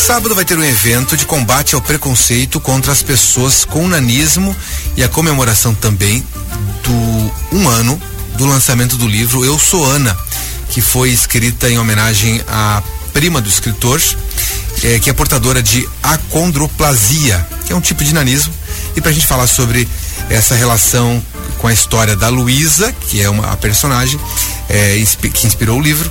Sábado vai ter um evento de combate ao preconceito contra as pessoas com nanismo e a comemoração também do um ano do lançamento do livro Eu Sou Ana, que foi escrita em homenagem à prima do escritor, eh, que é portadora de acondroplasia, que é um tipo de nanismo. E para a gente falar sobre essa relação com a história da Luísa, que é uma a personagem eh, que inspirou o livro,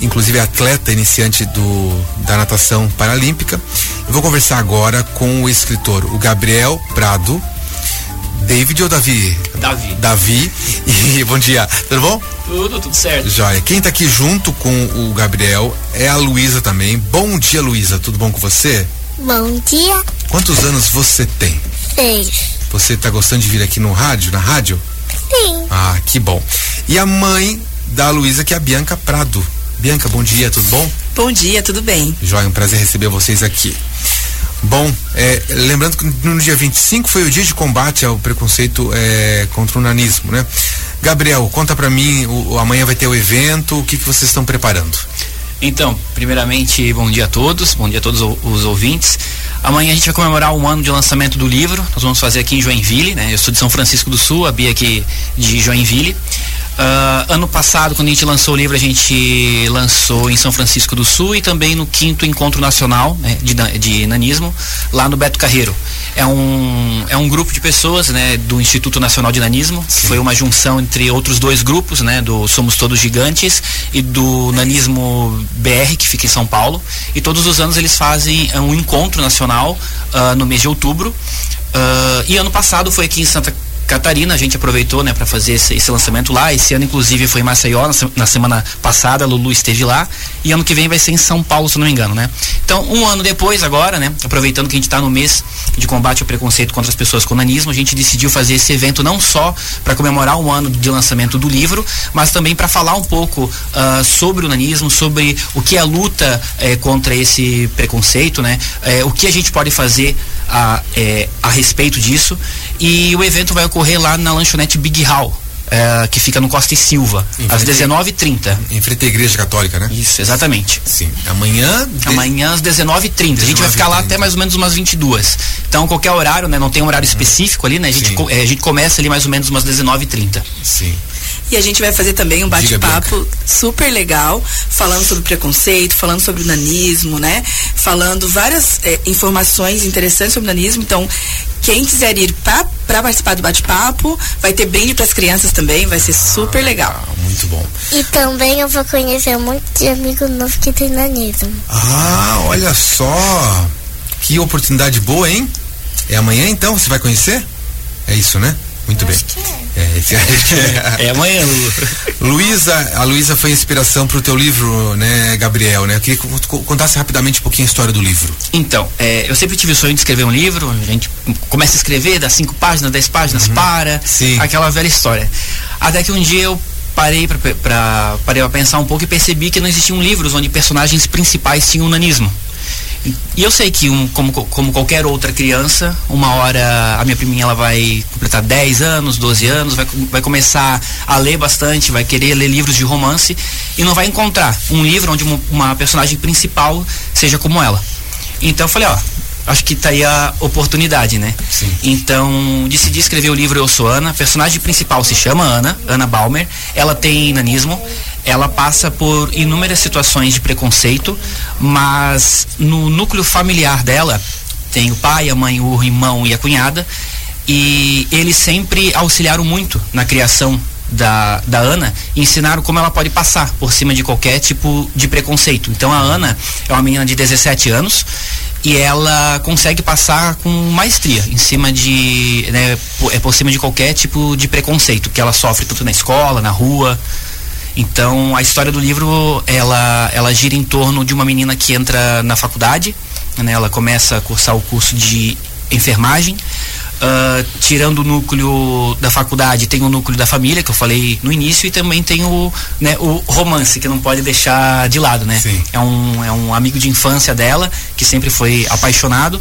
inclusive é atleta iniciante do, da natação paralímpica. Eu vou conversar agora com o escritor, o Gabriel Prado. David ou Davi? Davi. Davi. E bom dia. Tudo bom? Tudo, tudo certo. Joia. Quem tá aqui junto com o Gabriel é a Luísa também. Bom dia, Luísa. Tudo bom com você? Bom dia. Quantos anos você tem? Seis. Você tá gostando de vir aqui no rádio, na rádio? Sim. Ah, que bom. E a mãe da Luísa, que é a Bianca Prado. Bianca, bom dia, tudo bom? Bom dia, tudo bem? Joia, um prazer receber vocês aqui. Bom, é, lembrando que no dia 25 foi o dia de combate ao preconceito é, contra o nanismo, né? Gabriel, conta pra mim, o, o amanhã vai ter o evento, o que, que vocês estão preparando? Então, primeiramente, bom dia a todos, bom dia a todos os ouvintes. Amanhã a gente vai comemorar um ano de lançamento do livro. Nós vamos fazer aqui em Joinville, né? Eu sou de São Francisco do Sul, a Bia aqui de Joinville. Uh, ano passado, quando a gente lançou o livro, a gente lançou em São Francisco do Sul e também no quinto encontro nacional né, de, de nanismo, lá no Beto Carreiro. É um, é um grupo de pessoas né, do Instituto Nacional de Nanismo, que foi uma junção entre outros dois grupos, né, do Somos Todos Gigantes e do Nanismo BR, que fica em São Paulo. E todos os anos eles fazem um encontro nacional uh, no mês de outubro. Uh, e ano passado foi aqui em Santa Catarina, a gente aproveitou, né, para fazer esse, esse, lançamento lá. Esse ano, inclusive, foi em Maceió, na, na, semana passada, a Lulu esteve lá. E ano que vem vai ser em São Paulo, se não me engano, né? Então, um ano depois, agora, né, aproveitando que a gente está no mês de combate ao preconceito contra as pessoas com nanismo, a gente decidiu fazer esse evento não só para comemorar um ano de lançamento do livro, mas também para falar um pouco uh, sobre o nanismo, sobre o que é a luta eh, contra esse preconceito, né? Eh, o que a gente pode fazer a, eh, a respeito disso. E o evento vai ocorrer lá na lanchonete Big Hall. É, que fica no Costa e Silva, às 19h30. Em frente à Igreja Católica, né? Isso, exatamente. Sim. Amanhã. De... Amanhã às 19h30. A gente vai ficar lá até mais ou menos umas 22. Então, qualquer horário, né? Não tem um horário específico ali, né? A gente, é, a gente começa ali mais ou menos umas 19h30. Sim. E a gente vai fazer também um bate-papo super legal, falando sobre preconceito, falando sobre o nanismo, né? Falando várias é, informações interessantes sobre o nanismo. Então, quem quiser ir para participar do bate-papo, vai ter brinde para as crianças também, vai ser super legal. Ah, muito bom. E também eu vou conhecer um monte de amigo novo que tem nanismo. Ah, olha só! Que oportunidade boa, hein? É amanhã então? Você vai conhecer? É isso, né? Muito bem. É. É, é amanhã, Lu. Luísa, a Luísa foi inspiração para o teu livro, né, Gabriel, né? Eu queria que contasse rapidamente um pouquinho a história do livro. Então, é, eu sempre tive o sonho de escrever um livro, a gente começa a escrever, dá cinco páginas, dez páginas, uhum. para, Sim. aquela velha história. Até que um dia eu parei para parei pra pensar um pouco e percebi que não existiam livros onde personagens principais tinham nanismo. E eu sei que, um, como, como qualquer outra criança, uma hora a minha priminha ela vai completar 10 anos, 12 anos, vai, vai começar a ler bastante, vai querer ler livros de romance e não vai encontrar um livro onde uma, uma personagem principal seja como ela. Então eu falei, ó, acho que tá aí a oportunidade, né? Sim. Então, decidi escrever o livro Eu Sou Ana. A personagem principal se chama Ana, Ana Balmer. Ela tem nanismo ela passa por inúmeras situações de preconceito, mas no núcleo familiar dela tem o pai, a mãe, o irmão e a cunhada, e eles sempre auxiliaram muito na criação da, da Ana ensinaram como ela pode passar por cima de qualquer tipo de preconceito. Então a Ana é uma menina de 17 anos e ela consegue passar com maestria em cima de né, por, é por cima de qualquer tipo de preconceito que ela sofre tanto na escola, na rua. Então, a história do livro, ela, ela gira em torno de uma menina que entra na faculdade, né? Ela começa a cursar o curso de enfermagem. Uh, tirando o núcleo da faculdade, tem o núcleo da família, que eu falei no início, e também tem o, né, o romance, que não pode deixar de lado, né? Sim. É um, é um amigo de infância dela, que sempre foi apaixonado,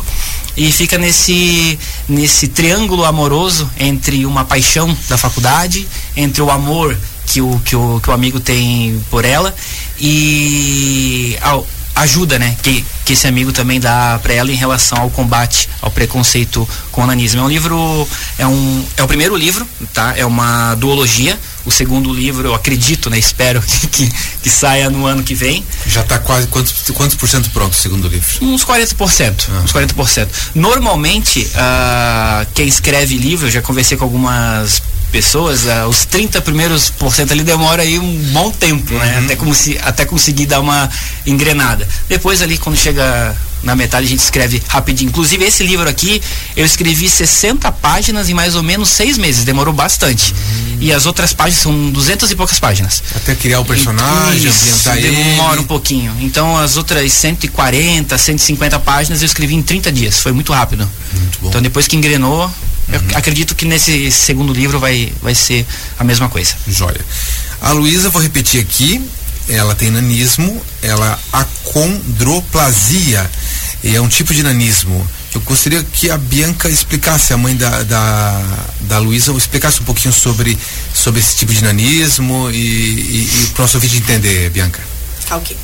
e fica nesse, nesse triângulo amoroso entre uma paixão da faculdade, entre o amor que o, que o, que o amigo tem por ela e ao, ajuda, né, que, que esse amigo também dá para ela em relação ao combate ao preconceito com o nanismo. É um livro, é um, é o primeiro livro, tá? É uma duologia. O segundo livro, eu acredito, né? Espero que, que, que saia no ano que vem. Já está quase quantos, quantos por cento pronto o segundo livro? Uns 40%. Uhum. Uns 40%. Normalmente, uh, quem escreve livro, eu já conversei com algumas pessoas, uh, os 30 primeiros por cento ali demora aí um bom tempo, né? uhum. né? Até, como se, até conseguir dar uma engrenada. Depois ali, quando chega na metade, a gente escreve rapidinho. Inclusive, esse livro aqui, eu escrevi 60 páginas em mais ou menos seis meses. Demorou bastante. Uhum. E as outras páginas são 200 e poucas páginas. Até criar o personagem, Isso, ambientar ele. Demora um pouquinho. Então, as outras 140, 150 páginas eu escrevi em 30 dias. Foi muito rápido. Muito bom. Então, depois que engrenou, eu uhum. acredito que nesse segundo livro vai, vai ser a mesma coisa. Joia. A Luísa, vou repetir aqui, ela tem nanismo, ela acondroplasia, e é um tipo de nanismo. Eu gostaria que a Bianca explicasse, a mãe da, da, da Luísa, explicasse um pouquinho sobre, sobre esse tipo de nanismo e, e, e para o nosso vídeo entender, Bianca. Ok.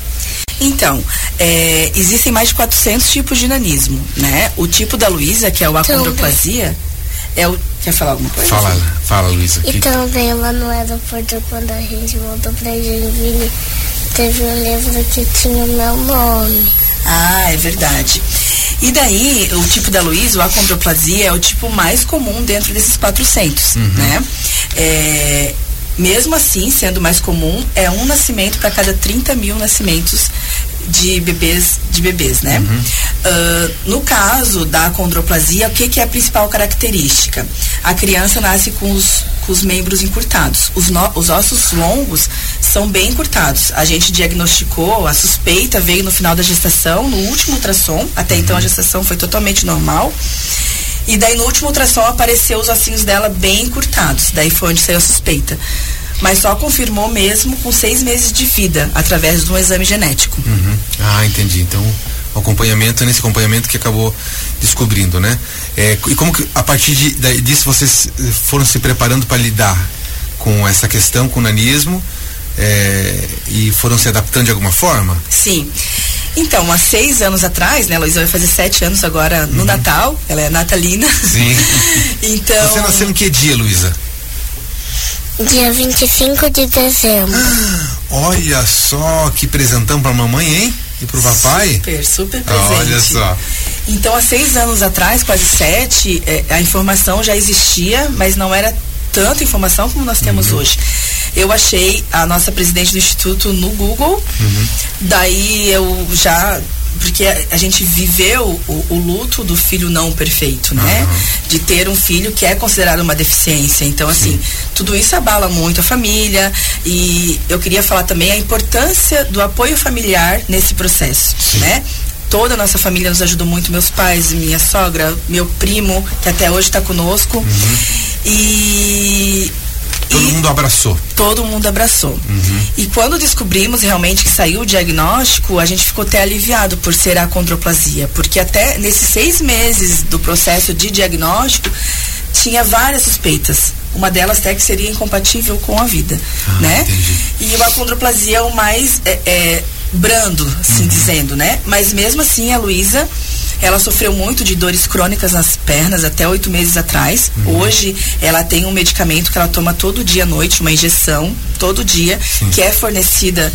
Então, é, existem mais de 400 tipos de nanismo, né? O tipo da Luísa, que é o acondroplasia, é o. Quer falar alguma coisa? Fala, fala, Luísa. E também lá no aeroporto, quando a gente voltou pra Joinville, teve um livro que tinha o meu nome. Ah, é verdade. E daí, o tipo da Luísa, o acondroplasia, é o tipo mais comum dentro desses 400, uhum. né? É, mesmo assim, sendo mais comum, é um nascimento para cada 30 mil nascimentos de bebês, de bebês, né? Uhum. Uh, no caso da acondroplasia, o que, que, é a principal característica? A criança nasce com os, com os membros encurtados. Os, no, os ossos longos são bem encurtados. A gente diagnosticou, a suspeita veio no final da gestação, no último ultrassom. Até uhum. então a gestação foi totalmente normal. E daí no último ultrassom apareceu os ossinhos dela bem encurtados. Daí foi onde saiu a suspeita mas só confirmou mesmo com seis meses de vida, através de um exame genético. Uhum. Ah, entendi. Então, acompanhamento, nesse acompanhamento que acabou descobrindo, né? É, e como que, a partir de, disso, vocês foram se preparando para lidar com essa questão, com o nanismo, é, e foram se adaptando de alguma forma? Sim. Então, há seis anos atrás, né, Luísa vai fazer sete anos agora no uhum. Natal, ela é natalina. Sim. então. Você nasceu em que dia, Luísa? Dia 25 de dezembro. Ah, olha só que presentão pra mamãe, hein? E pro papai? Super, super presente. Ah, olha só. Então, há seis anos atrás, quase sete, é, a informação já existia, mas não era tanta informação como nós temos uhum. hoje. Eu achei a nossa presidente do instituto no Google, uhum. daí eu já porque a, gente viveu o, o, luto do filho não perfeito, né? Uhum. De ter um filho que é considerado uma deficiência. Então, assim, Sim. tudo isso abala muito a família. E eu queria falar também a importância do apoio familiar nesse processo, Sim. né? Toda a nossa família nos ajudou muito, meus pais, minha sogra, meu primo, que até hoje está conosco. Uhum. E Todo mundo abraçou. Todo mundo abraçou. Uhum. E quando descobrimos realmente que saiu o diagnóstico, a gente ficou até aliviado por ser a condroplasia, porque até nesses seis meses do processo de diagnóstico tinha várias suspeitas. Uma delas até que seria incompatível com a vida, ah, né? Entendi. E a condroplasia é o mais é, é, brando, assim uhum. dizendo, né? Mas mesmo assim a Luísa ela sofreu muito de dores crônicas nas pernas até oito meses atrás. Uhum. Hoje ela tem um medicamento que ela toma todo dia à noite, uma injeção todo dia, Sim. que é fornecida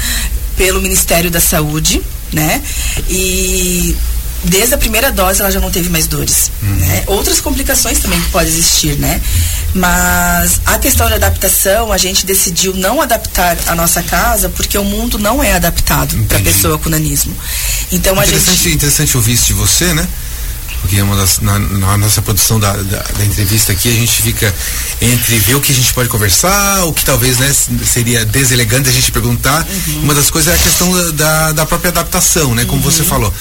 pelo Ministério da Saúde, né? E desde a primeira dose ela já não teve mais dores. Uhum. Né? Outras complicações também que podem existir, né? Mas a questão da adaptação, a gente decidiu não adaptar a nossa casa porque o mundo não é adaptado para pessoa com nanismo. Então a gente. Interessante ouvir isso de você, né? porque é uma das, na, na nossa produção da, da, da, entrevista aqui a gente fica entre ver o que a gente pode conversar, o que talvez né, seria deselegante a gente perguntar. Uhum. Uma das coisas é a questão da, da própria adaptação, né? Como uhum. você falou.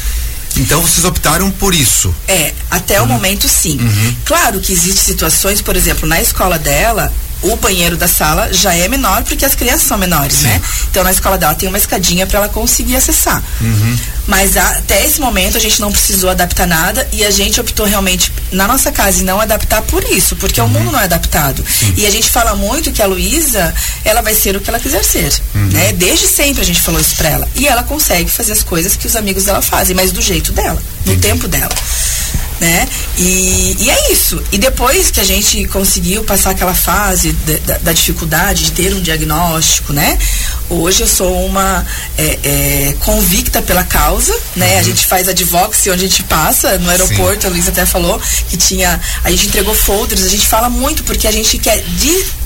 Então vocês optaram por isso? É, até uhum. o momento sim. Uhum. Claro que existem situações, por exemplo, na escola dela, o banheiro da sala já é menor porque as crianças são menores, Sim. né? Então na escola dela tem uma escadinha para ela conseguir acessar. Uhum. Mas até esse momento a gente não precisou adaptar nada e a gente optou realmente na nossa casa em não adaptar por isso, porque uhum. o mundo não é adaptado. Sim. E a gente fala muito que a Luísa, ela vai ser o que ela quiser ser, uhum. né? Desde sempre a gente falou isso pra ela. E ela consegue fazer as coisas que os amigos dela fazem, mas do jeito dela, no tempo dela né? E, e é isso. E depois que a gente conseguiu passar aquela fase da, da dificuldade de ter um diagnóstico, né? Hoje eu sou uma é, é, convicta pela causa, né? Uhum. A gente faz advocacy onde a gente passa, no aeroporto, Sim. a Luísa até falou que tinha. A gente entregou folders, a gente fala muito porque a gente quer de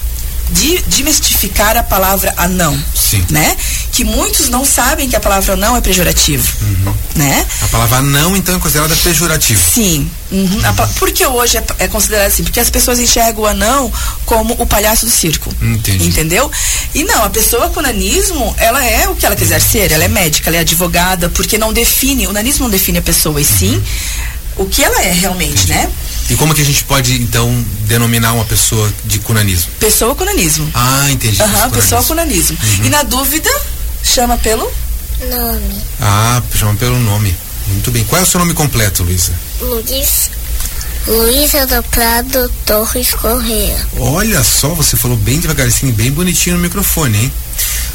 de desmistificar a palavra anão, Sim. né? Que muitos não sabem que a palavra anão é pejorativa, uhum. né? A palavra anão então é considerada pejorativa. Sim. Uhum. Uhum. A, por que hoje é, é considerado assim? Porque as pessoas enxergam o anão como o palhaço do circo. Entendi. Entendeu? E não, a pessoa com nanismo, ela é o que ela quiser ser, ela é médica, ela é advogada, porque não define, o nanismo não define a pessoa, e sim uhum. o que ela é realmente, Entendi. né? E como que a gente pode, então, denominar uma pessoa de cunanismo? Pessoa cunanismo. Ah, entendi. Aham, uhum, pessoa cunanismo. Uhum. E na dúvida, chama pelo? Nome. Ah, chama pelo nome. Muito bem. Qual é o seu nome completo, Luísa? Luiz. Luísa do Prado Torres Correia. Olha só, você falou bem devagarzinho, bem bonitinho no microfone, hein?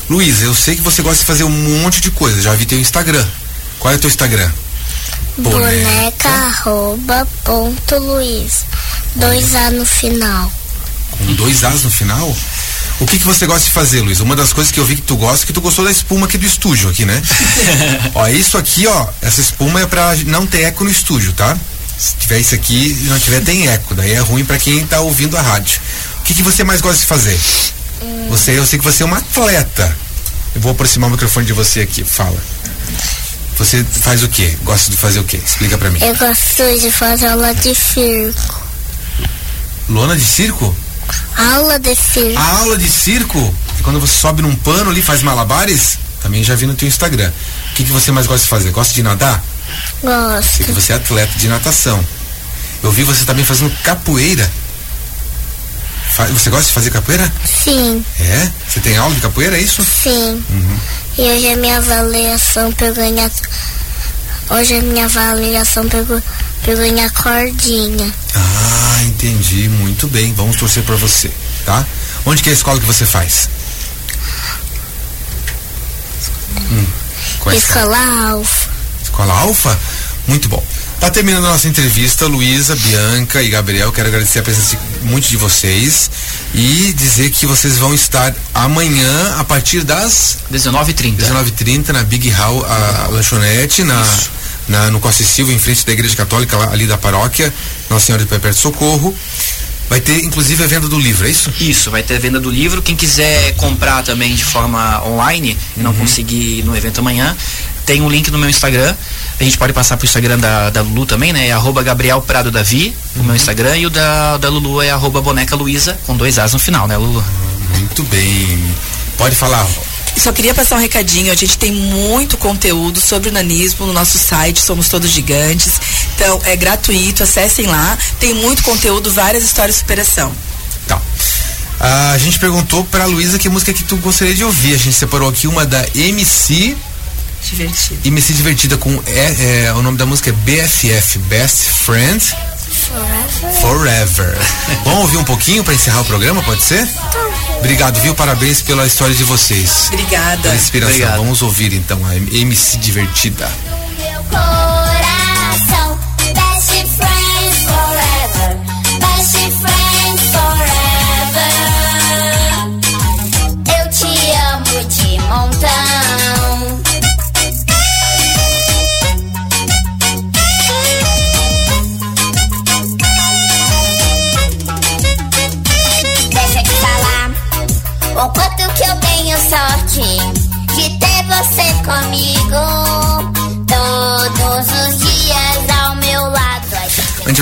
Luísa, eu sei que você gosta de fazer um monte de coisa. Já vi teu Instagram. Qual é o teu Instagram? Boneca, arroba, ponto Luiz. Dois A no final. Com dois As no final? O que, que você gosta de fazer, Luiz? Uma das coisas que eu vi que tu gosta é que tu gostou da espuma aqui do estúdio, aqui, né? ó, isso aqui, ó, essa espuma é pra não ter eco no estúdio, tá? Se tiver isso aqui e não tiver, tem eco. Daí é ruim para quem tá ouvindo a rádio. O que, que você mais gosta de fazer? Hum. Você, eu sei que você é uma atleta. Eu vou aproximar o microfone de você aqui. Fala. Você faz o quê? Gosta de fazer o quê? Explica pra mim. Eu gosto de fazer aula de circo. Lona de circo? Aula de circo. A aula de circo? É quando você sobe num pano ali faz malabares? Também já vi no teu Instagram. O que, que você mais gosta de fazer? Gosta de nadar? Gosto. Sei que você é atleta de natação. Eu vi você também fazendo capoeira. Você gosta de fazer capoeira? Sim. É? Você tem aula de capoeira, é isso? Sim. Uhum. E hoje a minha avaliação para ganhar. Hoje a minha avaliação para ganhar cordinha. Ah, entendi. Muito bem. Vamos torcer para você, tá? Onde que é a escola que você faz? Hum, é escola Alfa. Escola Alfa? Muito bom. Tá terminando a nossa entrevista, Luísa, Bianca e Gabriel. Quero agradecer a presença de muitos de vocês e dizer que vocês vão estar amanhã a partir das 19h30. 19h30 na Big Hall, a, lanchonete, na, na, no Costa Silva, em frente da Igreja Católica, ali da paróquia, Nossa Senhora de Perpétuo Socorro. Vai ter inclusive a venda do livro, é isso? Isso, vai ter a venda do livro. Quem quiser comprar também de forma online e uhum. não conseguir no evento amanhã, tem um link no meu Instagram. A gente pode passar pro Instagram da, da Lulu também, né? É arroba Gabriel Prado Davi, o meu Instagram, e o da, da Lulu é arroba boneca Luísa, com dois As no final, né, Lulu? Muito bem. Pode falar. Só queria passar um recadinho. A gente tem muito conteúdo sobre o nanismo no nosso site, Somos Todos Gigantes. Então, é gratuito, acessem lá. Tem muito conteúdo, várias histórias de superação. Tá. a gente perguntou pra Luísa que música que tu gostaria de ouvir. A gente separou aqui uma da MC Divertida. Messi Divertida com é, é, o nome da música é BFF, Best Friend Forever. Forever. Vamos ouvir um pouquinho para encerrar o programa, pode ser? Tá. Obrigado, viu? Parabéns pela história de vocês. Obrigada. Pela inspiração. Obrigado. Vamos ouvir então a MC Divertida.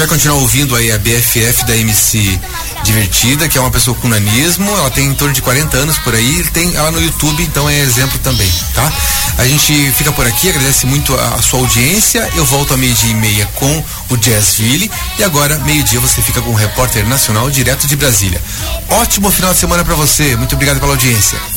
Vai continuar ouvindo aí a BFF da MC divertida, que é uma pessoa com nanismo, ela tem em torno de 40 anos por aí, tem ela no YouTube, então é exemplo também, tá? A gente fica por aqui, agradece muito a, a sua audiência. Eu volto a meio-dia e meia com o Jazzville e agora, meio-dia, você fica com o repórter nacional direto de Brasília. Ótimo final de semana para você. Muito obrigado pela audiência.